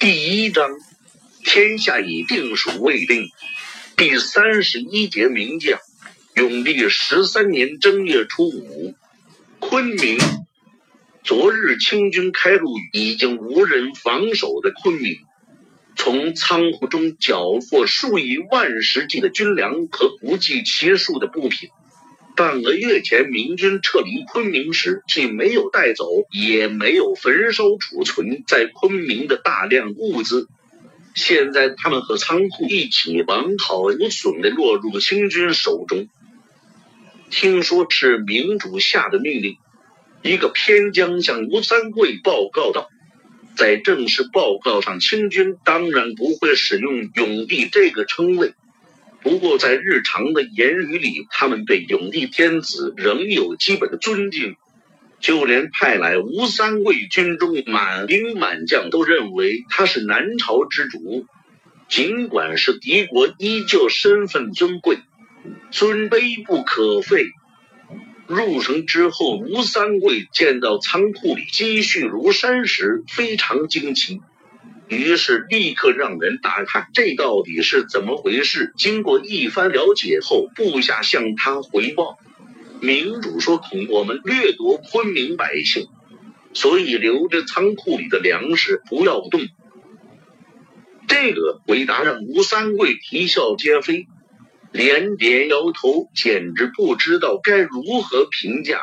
第一章，天下已定属未定。第三十一节，名将。永历十三年正月初五，昆明。昨日清军开入已经无人防守的昆明，从仓库中缴获数以万石计的军粮和不计其数的布品。半个月前，明军撤离昆明时，既没有带走，也没有焚烧储存在昆明的大量物资。现在，他们和仓库一起完好无损的落入清军手中。听说是明主下的命令，一个偏将向吴三桂报告道：“在正式报告上，清军当然不会使用‘永帝’这个称谓。”不过，在日常的言语里，他们对永历天子仍有基本的尊敬。就连派来吴三桂军中满兵满将都认为他是南朝之主。尽管是敌国，依旧身份尊贵，尊卑不可废。入城之后，吴三桂见到仓库里积蓄如山时，非常惊奇。于是立刻让人打探这到底是怎么回事。经过一番了解后，部下向他回报，明主说恐我们掠夺昆明百姓，所以留着仓库里的粮食不要动。这个回答让吴三桂啼笑皆非，连连摇头，简直不知道该如何评价。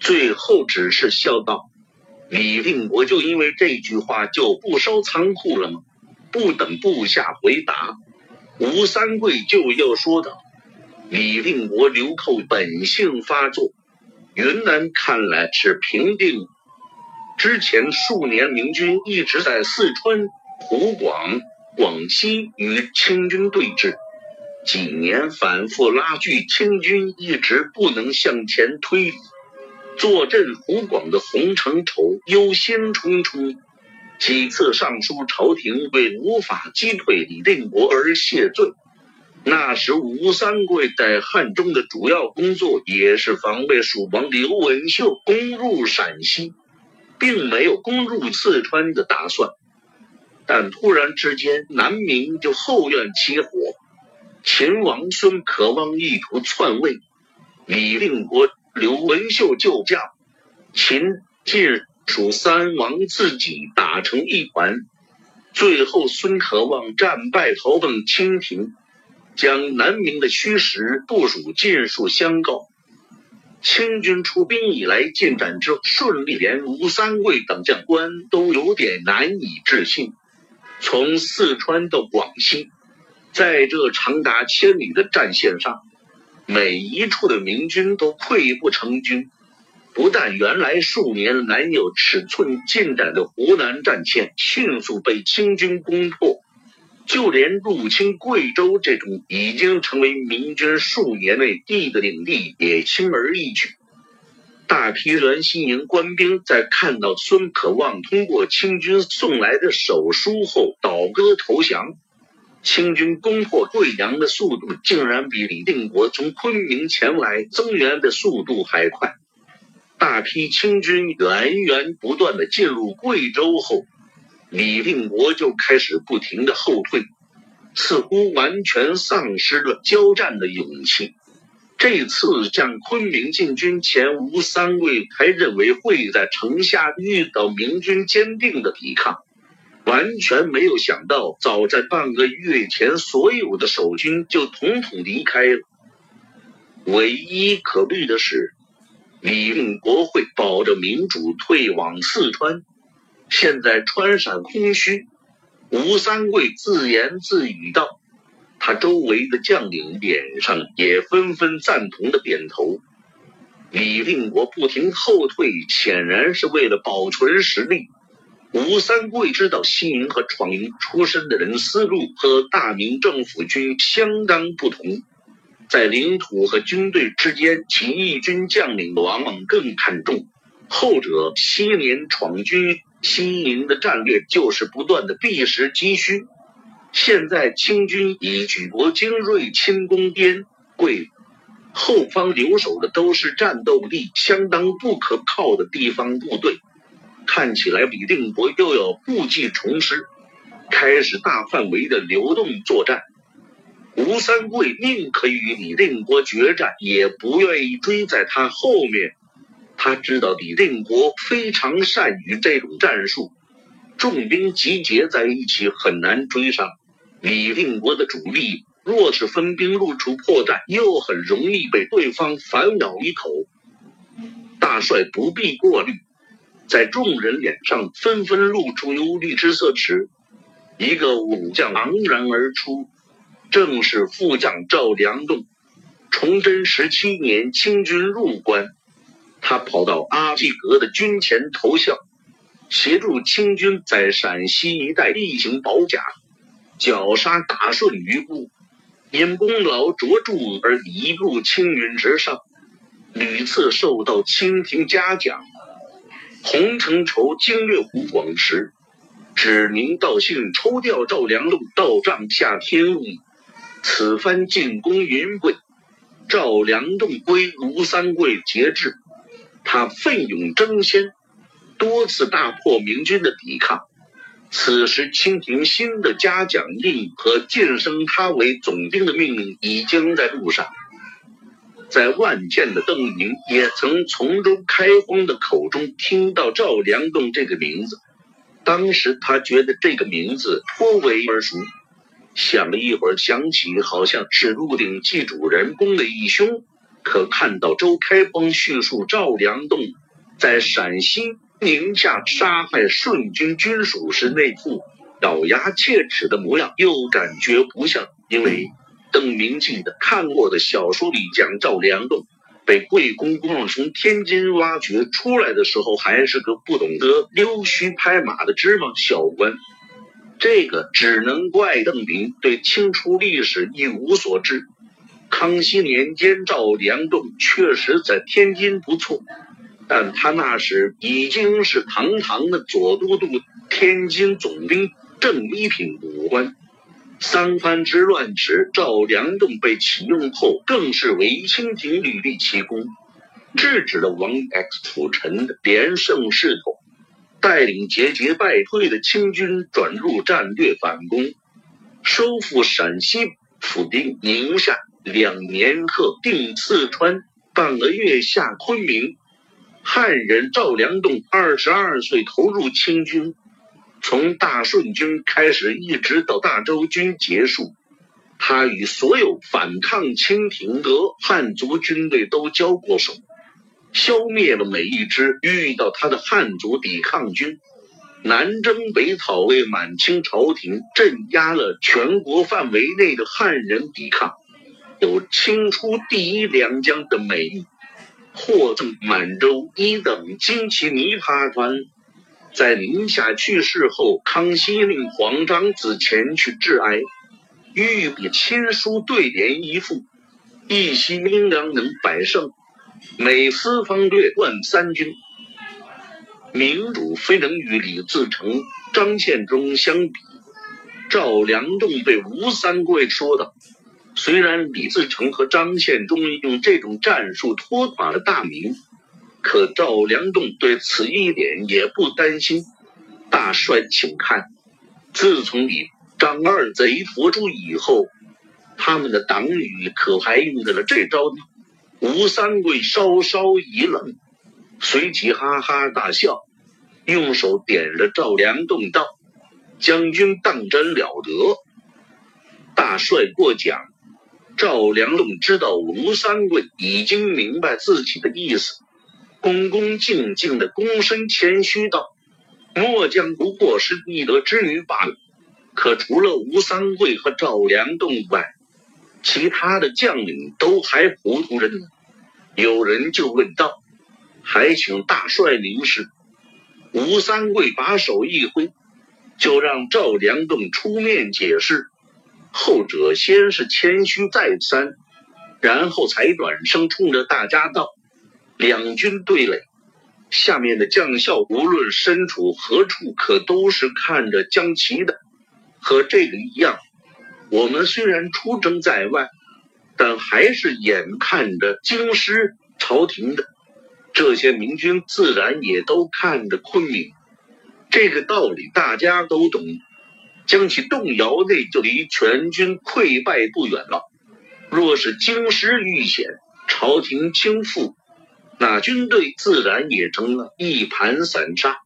最后只是笑道。李定国就因为这句话就不烧仓库了吗？不等部下回答，吴三桂就又说道：“李定国流寇本性发作，云南看来是平定。之前数年明军一直在四川、湖广、广西与清军对峙，几年反复拉锯，清军一直不能向前推。”坐镇湖广的洪承畴忧心忡忡，几次上书朝廷，为无法击退李定国而谢罪。那时吴三桂在汉中的主要工作也是防备蜀王刘文秀攻入陕西，并没有攻入四川的打算。但突然之间，南明就后院起火，秦王孙可望意图篡位，李定国。刘文秀救驾，秦晋蜀三王自己打成一团，最后孙可望战败逃奔清廷，将南明的虚实部署尽数相告。清军出兵以来进展之顺利，连吴三桂等将官都有点难以置信。从四川到广西，在这长达千里的战线上。每一处的明军都溃不成军，不但原来数年难有尺寸进展的湖南战线迅速被清军攻破，就连入侵贵州这种已经成为明军数年内地的领地也轻而易举。大批原西营官兵在看到孙可望通过清军送来的手书后，倒戈投降。清军攻破贵阳的速度，竟然比李定国从昆明前来增援的速度还快。大批清军源源不断的进入贵州后，李定国就开始不停的后退，似乎完全丧失了交战的勇气。这次向昆明进军前，吴三桂还认为会在城下遇到明军坚定的抵抗。完全没有想到，早在半个月前，所有的守军就统统离开了。唯一可虑的是，李定国会保着民主退往四川。现在川陕空虚，吴三桂自言自语道：“他周围的将领脸上也纷纷赞同的点头。李定国不停后退，显然是为了保存实力。”吴三桂知道西营和闯营出身的人思路和大明政府军相当不同，在领土和军队之间，起义军将领往往更看重后者。西宁闯军西营的战略就是不断的避实击虚，现在清军已举国精锐轻攻滇桂，后方留守的都是战斗力相当不可靠的地方部队。看起来李定国又要故技重施，开始大范围的流动作战。吴三桂宁可与李定国决战，也不愿意追在他后面。他知道李定国非常善于这种战术，重兵集结在一起很难追上。李定国的主力若是分兵露出破绽，又很容易被对方反咬一口。大帅不必过虑，在众人脸上纷纷露出忧虑之色时，一个武将昂然而出。正是副将赵良栋，崇祯十七年清军入关，他跑到阿济格的军前投效，协助清军在陕西一带例行保甲，绞杀大顺余部，因功劳卓著而一路青云直上，屡次受到清廷嘉奖。洪承畴经略湖广时，指名道姓抽调赵良栋到帐下添武。此番进攻云贵，赵良栋归吴三桂节制。他奋勇争先，多次大破明军的抵抗。此时，清廷新的嘉奖令和晋升他为总兵的命令已经在路上。在万箭的邓明也曾从周开荒的口中听到赵良栋这个名字，当时他觉得这个名字颇为耳熟。想了一会儿，想起好像是《鹿鼎记》主人公的义兄。可看到周开邦叙述赵良栋在陕西宁夏杀害顺军军属时那副咬牙切齿的模样，又感觉不像。因为邓明记得看过的小说里讲，赵良栋被贵公公从天津挖掘出来的时候，还是个不懂得溜须拍马的芝麻小官。这个只能怪邓明对清初历史一无所知。康熙年间，赵良栋确实在天津不错，但他那时已经是堂堂的左都督、天津总兵，正一品武官。三藩之乱时，赵良栋被启用后，更是为清廷屡立奇功，制止了王 X 辅臣的连胜势头。带领节节败退的清军转入战略反攻，收复陕西、抚定宁夏，两年克定四川，半个月下昆明。汉人赵良栋二十二岁投入清军，从大顺军开始一直到大周军结束，他与所有反抗清廷的汉族军队都交过手。消灭了每一支遇到他的汉族抵抗军，南征北讨，为满清朝廷镇压了全国范围内的汉人抵抗，有清初第一良将的美誉，获赠满洲一等金旗泥帕团。在宁夏去世后，康熙令皇长子前去致哀，御笔亲书对联一副，一夕阴阳能百胜。每四方略冠三军，明主非能与李自成、张献忠相比。赵良栋对吴三桂说道：“虽然李自成和张献忠用这种战术拖垮了大明，可赵良栋对此一点也不担心。大帅，请看，自从你张二贼佛诛以后，他们的党羽可还用得了这招呢？”吴三桂稍稍一愣，随即哈哈大笑，用手点了赵良栋道：“将军当真了得，大帅过奖。”赵良栋知道吴三桂已经明白自己的意思，恭恭敬敬的躬身谦虚道：“末将不过是一德之女罢了。”可除了吴三桂和赵良栋外，其他的将领都还糊涂着呢。有人就问道：“还请大帅明示。”吴三桂把手一挥，就让赵良栋出面解释。后者先是谦虚再三，然后才转声冲着大家道：“两军对垒，下面的将校无论身处何处，可都是看着将旗的。和这个一样。”我们虽然出征在外，但还是眼看着京师朝廷的，这些明军自然也都看着昆明。这个道理大家都懂。将其动摇，那就离全军溃败不远了。若是京师遇险，朝廷倾覆，那军队自然也成了一盘散沙。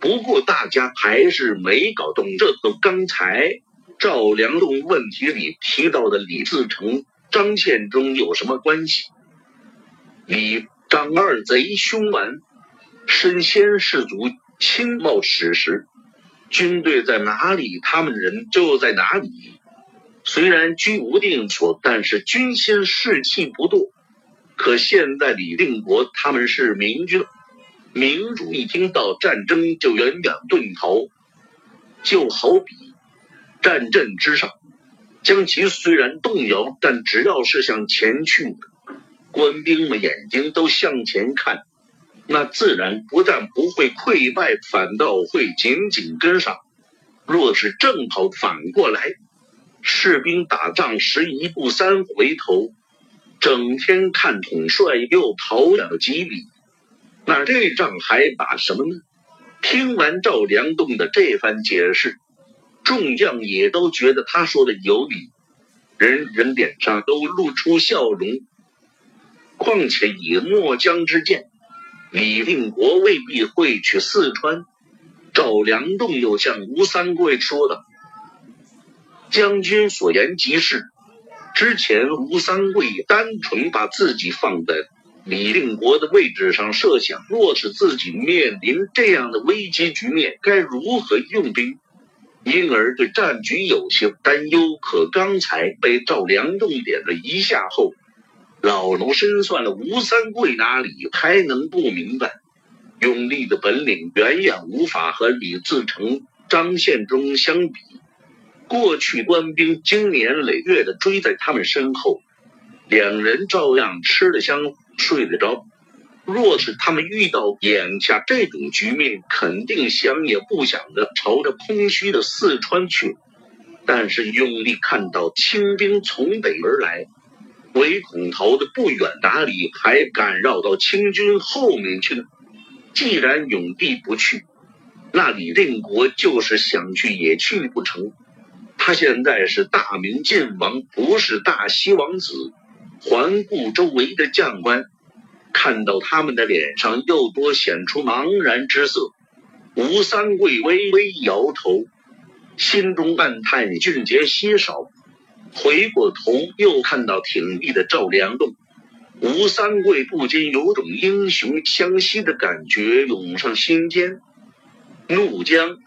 不过大家还是没搞懂，这和刚才赵良栋问题里提到的李自成、张献忠有什么关系？李张二贼凶顽，身先士卒，亲冒矢石。军队在哪里，他们人就在哪里。虽然居无定所，但是军心士气不堕。可现在李定国他们是明军。明主一听到战争就远远遁逃，就好比战阵之上，将其虽然动摇，但只要是向前去，官兵们眼睛都向前看，那自然不但不会溃败，反倒会紧紧跟上。若是正好反过来，士兵打仗时一步三回头，整天看统帅又逃了几里。那这仗还打什么呢？听完赵良栋的这番解释，众将也都觉得他说的有理，人人脸上都露出笑容。况且以末将之见，李定国未必会去四川。赵良栋又向吴三桂说道：“将军所言极是。之前吴三桂单纯把自己放在。”李定国的位置上设想，若是自己面临这样的危机局面，该如何用兵？因而对战局有些担忧。可刚才被赵良栋点了一下后，老奴深算了，吴三桂哪里还能不明白？用力的本领远远无法和李自成、张献忠相比。过去官兵经年累月的追在他们身后，两人照样吃得香。睡得着。若是他们遇到眼下这种局面，肯定想也不想的朝着空虚的四川去。但是永历看到清兵从北而来，唯恐逃得不远，哪里还敢绕到清军后面去呢？既然永帝不去，那李定国就是想去也去不成。他现在是大明晋王，不是大西王子。环顾周围的将官，看到他们的脸上又多显出茫然之色。吴三桂微微摇头，心中暗叹俊杰稀少。回过头又看到挺立的赵良栋，吴三桂不禁有种英雄相惜的感觉涌上心间。怒江，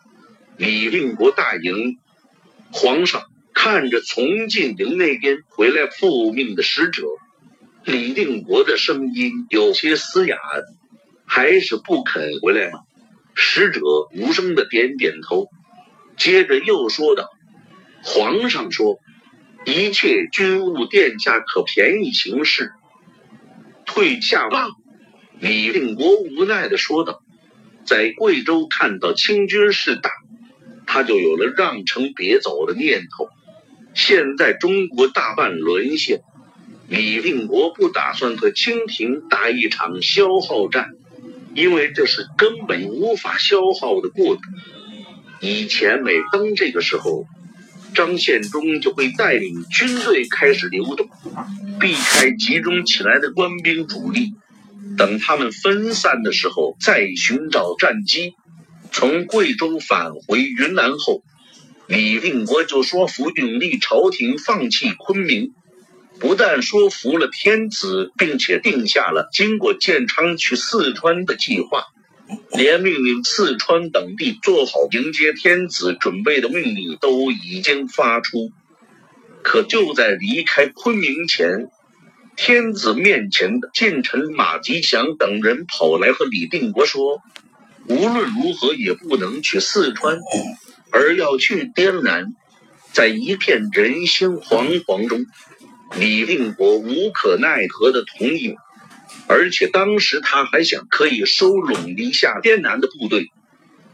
李定国大营，皇上。看着从晋陵那边回来复命的使者，李定国的声音有些嘶哑，还是不肯回来吗？使者无声的点点头，接着又说道：“皇上说，一切军务殿下可便宜行事，退下吧。”李定国无奈的说道：“在贵州看到清军势大，他就有了让城别走的念头。”现在中国大半沦陷，李定国不打算和清廷打一场消耗战，因为这是根本无法消耗的过。以前每当这个时候，张献忠就会带领军队开始流动，避开集中起来的官兵主力，等他们分散的时候再寻找战机。从贵州返回云南后。李定国就说服永历朝廷放弃昆明，不但说服了天子，并且定下了经过建昌去四川的计划，连命令四川等地做好迎接天子准备的命令都已经发出。可就在离开昆明前，天子面前的近臣马吉祥等人跑来和李定国说，无论如何也不能去四川。而要去滇南，在一片人心惶惶中，李定国无可奈何的同意。而且当时他还想可以收拢一下滇南的部队，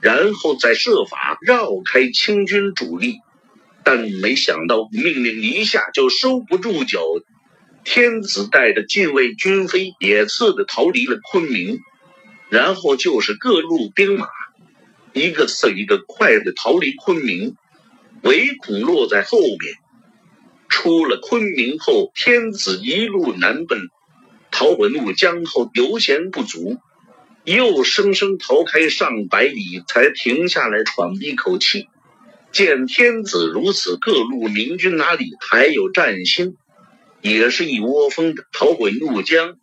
然后再设法绕开清军主力。但没想到命令一下就收不住脚，天子带着禁卫军飞也似的逃离了昆明，然后就是各路兵马。一个次一个快的逃离昆明，唯恐落在后面。出了昆明后，天子一路南奔，逃回怒江后，油钱不足，又生生逃开上百里，才停下来喘一口气。见天子如此，各路明军哪里还有战心？也是一窝蜂的逃回怒江。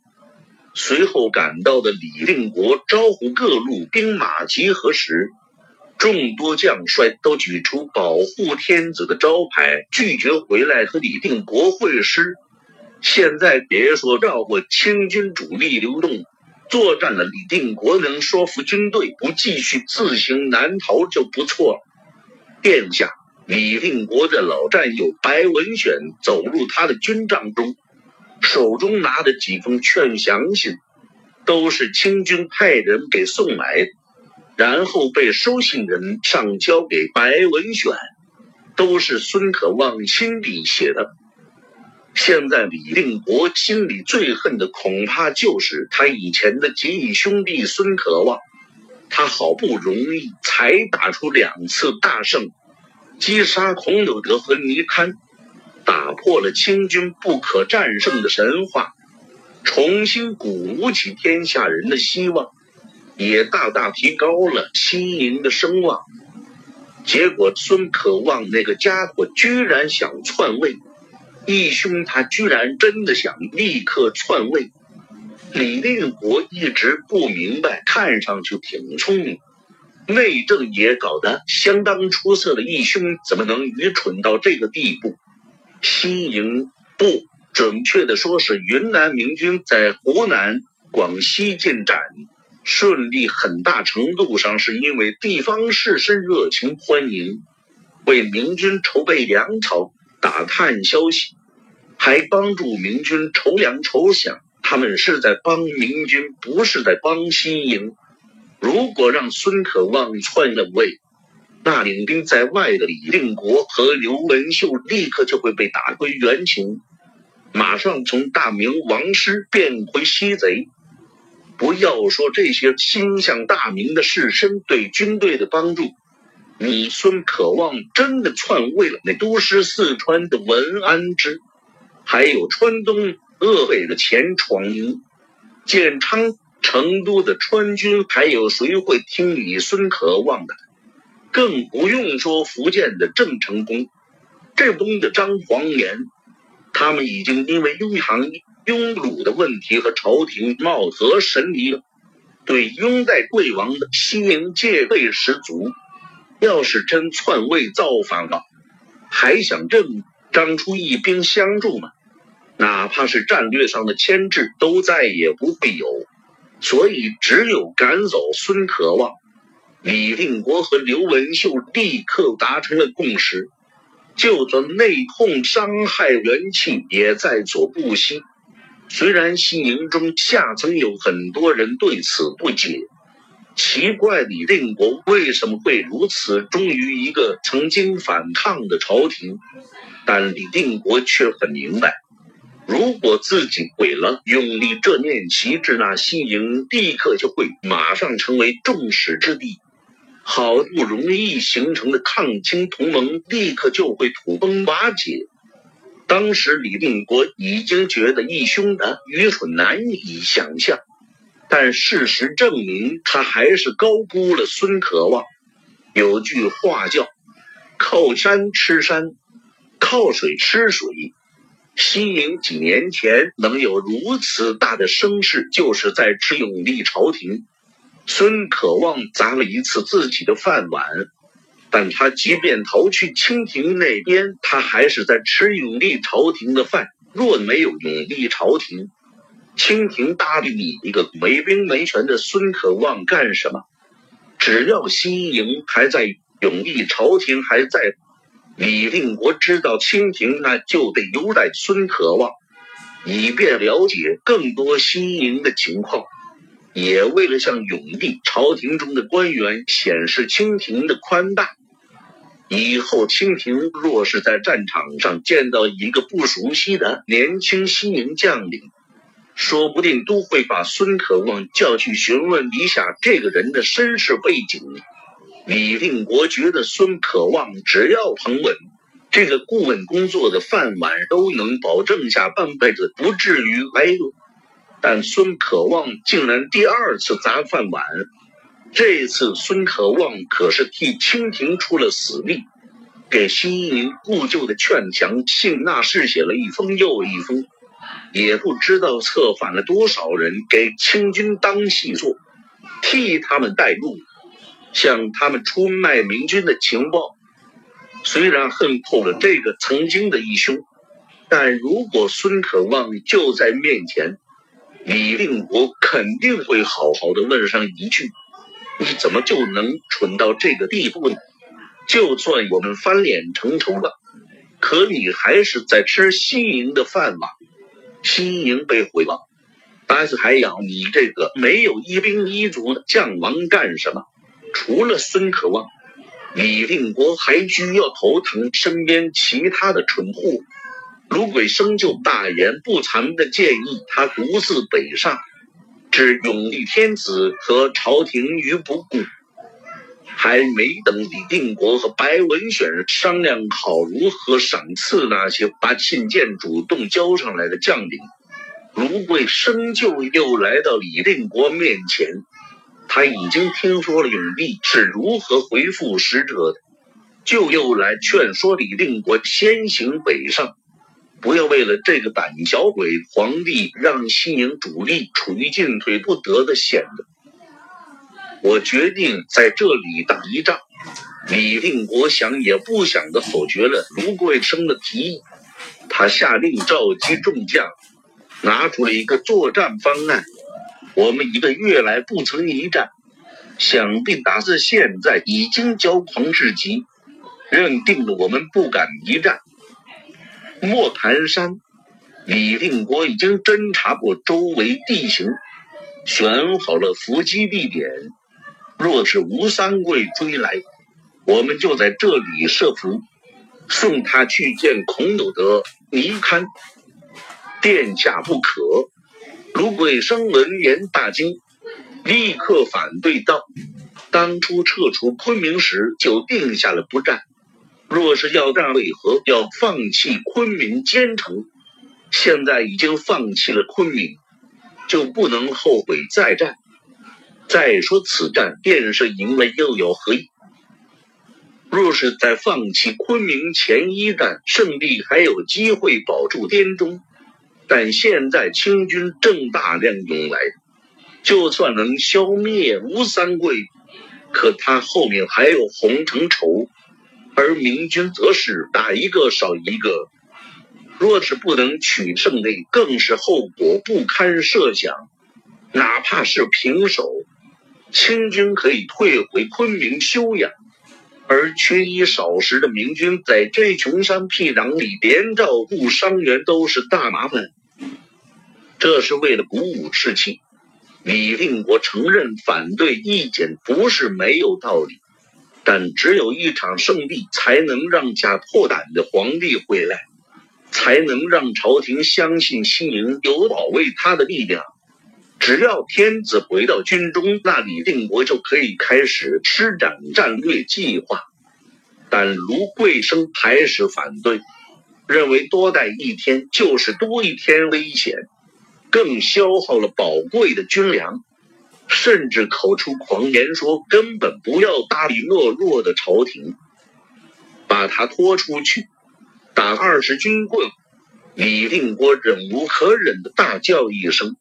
随后赶到的李定国招呼各路兵马集合时。众多将帅都举出保护天子的招牌，拒绝回来和李定国会师。现在别说绕过清军主力流动作战了，李定国能说服军队不继续自行南逃就不错了。殿下，李定国的老战友白文选走入他的军帐中，手中拿着几封劝降信，都是清军派人给送来的。然后被收信人上交给白文选，都是孙可望亲笔写的。现在李定国心里最恨的，恐怕就是他以前的结义兄弟孙可望。他好不容易才打出两次大胜，击杀孔有德和倪堪，打破了清军不可战胜的神话，重新鼓舞起天下人的希望。也大大提高了西营的声望，结果孙可望那个家伙居然想篡位，义兄他居然真的想立刻篡位。李定国一直不明白，看上去挺聪明，内政也搞得相当出色的义兄，怎么能愚蠢到这个地步？西营不准确的说是云南明军在湖南、广西进展。顺利很大程度上是因为地方士绅热情欢迎，为明军筹备粮草、打探消息，还帮助明军筹粮筹饷。他们是在帮明军，不是在帮西营。如果让孙可望篡了位，那领兵在外的李定国和刘文秀立刻就会被打回原形，马上从大明王师变回西贼。不要说这些心向大明的士绅对军队的帮助，你孙可望真的篡位了，那都师四川的文安之，还有川东鄂北的钱闯营、建昌、成都的川军，还有谁会听你孙可望的？更不用说福建的郑成功、浙东的张黄岩，他们已经因为拥航。庸鲁的问题和朝廷貌合神离了，对拥戴贵王的西营戒备十足。要是真篡位造反了，还想正张出一兵相助吗？哪怕是战略上的牵制，都再也不会有。所以，只有赶走孙可望、李定国和刘文秀，立刻达成了共识。就算内讧伤害元气，也在所不惜。虽然西营中下层有很多人对此不解，奇怪李定国为什么会如此忠于一个曾经反抗的朝廷，但李定国却很明白，如果自己毁了永历这面旗帜，那西营立刻就会马上成为众矢之的，好不容易形成的抗清同盟立刻就会土崩瓦解。当时李定国已经觉得义兄的愚蠢难以想象，但事实证明他还是高估了孙可望。有句话叫“靠山吃山，靠水吃水”。西宁几年前能有如此大的声势，就是在吃永历朝廷。孙可望砸了一次自己的饭碗。但他即便逃去清廷那边，他还是在吃永历朝廷的饭。若没有永历朝廷，清廷搭理你一个没兵没权的孙可望干什么？只要西营还在，永历朝廷还在，李定国知道清廷那就得优待孙可望，以便了解更多西营的情况。也为了向永历朝廷中的官员显示清廷的宽大。以后，清廷若是在战场上见到一个不熟悉的年轻西营将领，说不定都会把孙可望叫去询问一下这个人的身世背景。李定国觉得孙可望只要捧稳这个顾问工作的饭碗，都能保证下半辈子不至于挨饿。但孙可望竟然第二次砸饭碗，这次孙可望可是替清廷出了死力，给西宁故旧的劝降信那是写了一封又一封，也不知道策反了多少人给清军当细作，替他们带路。向他们出卖明军的情报，虽然恨透了这个曾经的义兄，但如果孙可望就在面前，李定国肯定会好好的问上一句：“你怎么就能蠢到这个地步呢？就算我们翻脸成仇了，可你还是在吃西营的饭吗？西营被毁了，但是还要你这个没有一兵一卒的将王干什么？”除了孙可望，李定国还需要头疼身边其他的蠢货。卢桂生就大言不惭的建议他独自北上，置永历天子和朝廷于不顾。还没等李定国和白文选商量好如何赏赐那些把信件主动交上来的将领，卢桂生就又来到李定国面前。他已经听说了永历是如何回复使者的，就又来劝说李定国先行北上，不要为了这个胆小鬼皇帝让西营主力处于进退不得的险的。我决定在这里打一仗。李定国想也不想的否决了卢桂生的提议，他下令召集众将，拿出了一个作战方案。我们一个月来不曾一战，想必打字现在已经骄狂至极，认定了我们不敢一战。莫盘山，李定国已经侦查过周围地形，选好了伏击地点。若是吴三桂追来，我们就在这里设伏，送他去见孔有德、倪堪殿下不可。卢桂生闻言大惊，立刻反对道：“当初撤出昆明时就定下了不战，若是要战，为何要放弃昆明坚城？现在已经放弃了昆明，就不能后悔再战。再说此战便是赢了，又有何意？若是在放弃昆明前一战胜利，还有机会保住滇中。”但现在清军正大量涌来，就算能消灭吴三桂，可他后面还有洪承畴，而明军则是打一个少一个。若是不能取胜利，更是后果不堪设想。哪怕是平手，清军可以退回昆明休养。而缺衣少食的明军，在这穷山僻壤里，连照顾伤员都是大麻烦。这是为了鼓舞士气。李定国承认反对意见不是没有道理，但只有一场胜利，才能让假破胆的皇帝回来，才能让朝廷相信西宁有保卫他的力量。只要天子回到军中，那李定国就可以开始施展战略计划。但卢桂生还是反对，认为多待一天就是多一天危险，更消耗了宝贵的军粮，甚至口出狂言说根本不要搭理懦弱的朝廷，把他拖出去打二十军棍。李定国忍无可忍的大叫一声。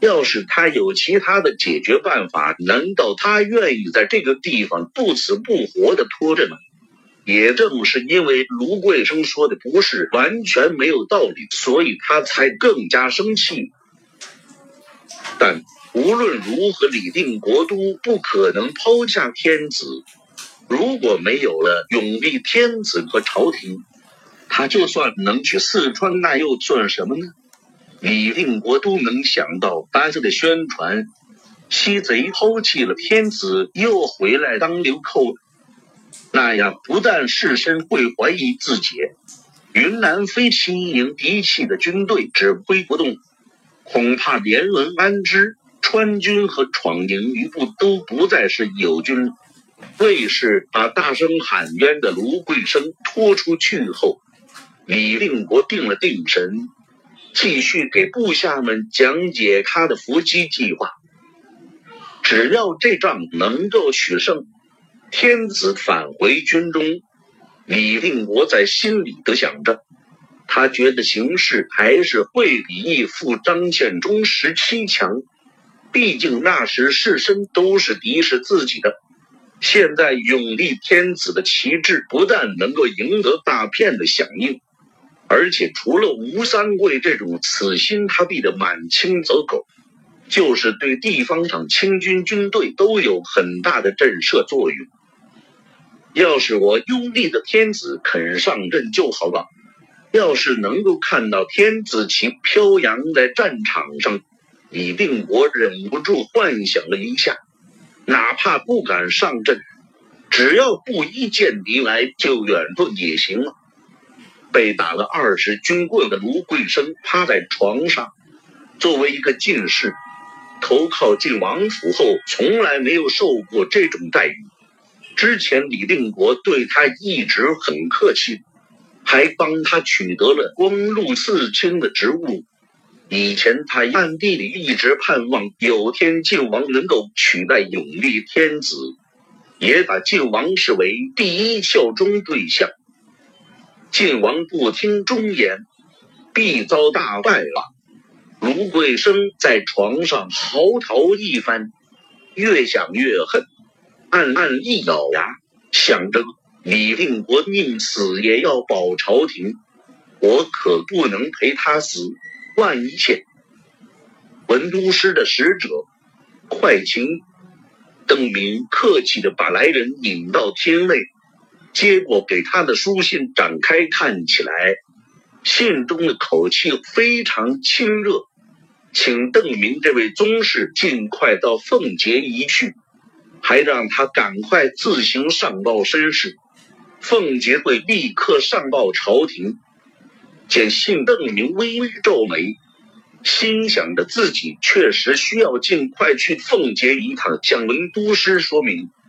要是他有其他的解决办法，难道他愿意在这个地方不死不活的拖着吗？也正是因为卢桂生说的不是完全没有道理，所以他才更加生气。但无论如何，李定国都不可能抛下天子。如果没有了永历天子和朝廷，他就算能去四川，那又算什么呢？李定国都能想到班子的宣传，西贼抛弃了天子，又回来当流寇，那样不但士绅会怀疑自己，云南飞西营嫡系的军队指挥不动，恐怕连文安之川军和闯营余部都不再是友军。卫士把大声喊冤的卢桂生拖出去后，李定国定了定神，继续给部下们讲解他的伏击计划。只要这仗能够取胜，天子返回军中，李定国在心里的想着。他觉得形势还是会比义父张献忠时期强，毕竟那时士绅都是敌视自己的。现在永历天子的旗帜不但能够赢得大片的响应，而且除了吴三桂这种死心塌地的满清走狗，就是对地方上清军军队都有很大的震慑作用。要是我拥立的天子肯上阵就好了。要是能够看到天子旗飘扬在战场上，李定国忍不住幻想了一下，哪怕不敢上阵，只要布衣见敌来就远盾也行了。被打了二十军棍的卢桂生趴在床上，作为一个进士，投靠晋王府后，从来没有受过这种待遇。之前李定国对他一直很客气。还帮他取得了光禄寺卿的职务。以前他暗地里一直盼望有天晋王能够取代永历天子，也把晋王视为第一效忠对象。晋王不听忠言，必遭大败了。卢桂生在床上嚎啕一番，越想越恨，暗暗一咬牙，想着。李定国宁死也要保朝廷，我可不能陪他死。万一欠文都师的使者，快请邓明客气的把来人引到厅内，接过给他的书信，展开看起来，信中的口气非常亲热，请邓明这位宗室尽快到凤节一去，还让他赶快自行上报身世。凤节会立刻上报朝廷。见信，邓明微微皱眉，心想着自己确实需要尽快去奉节一趟，向文都师说明。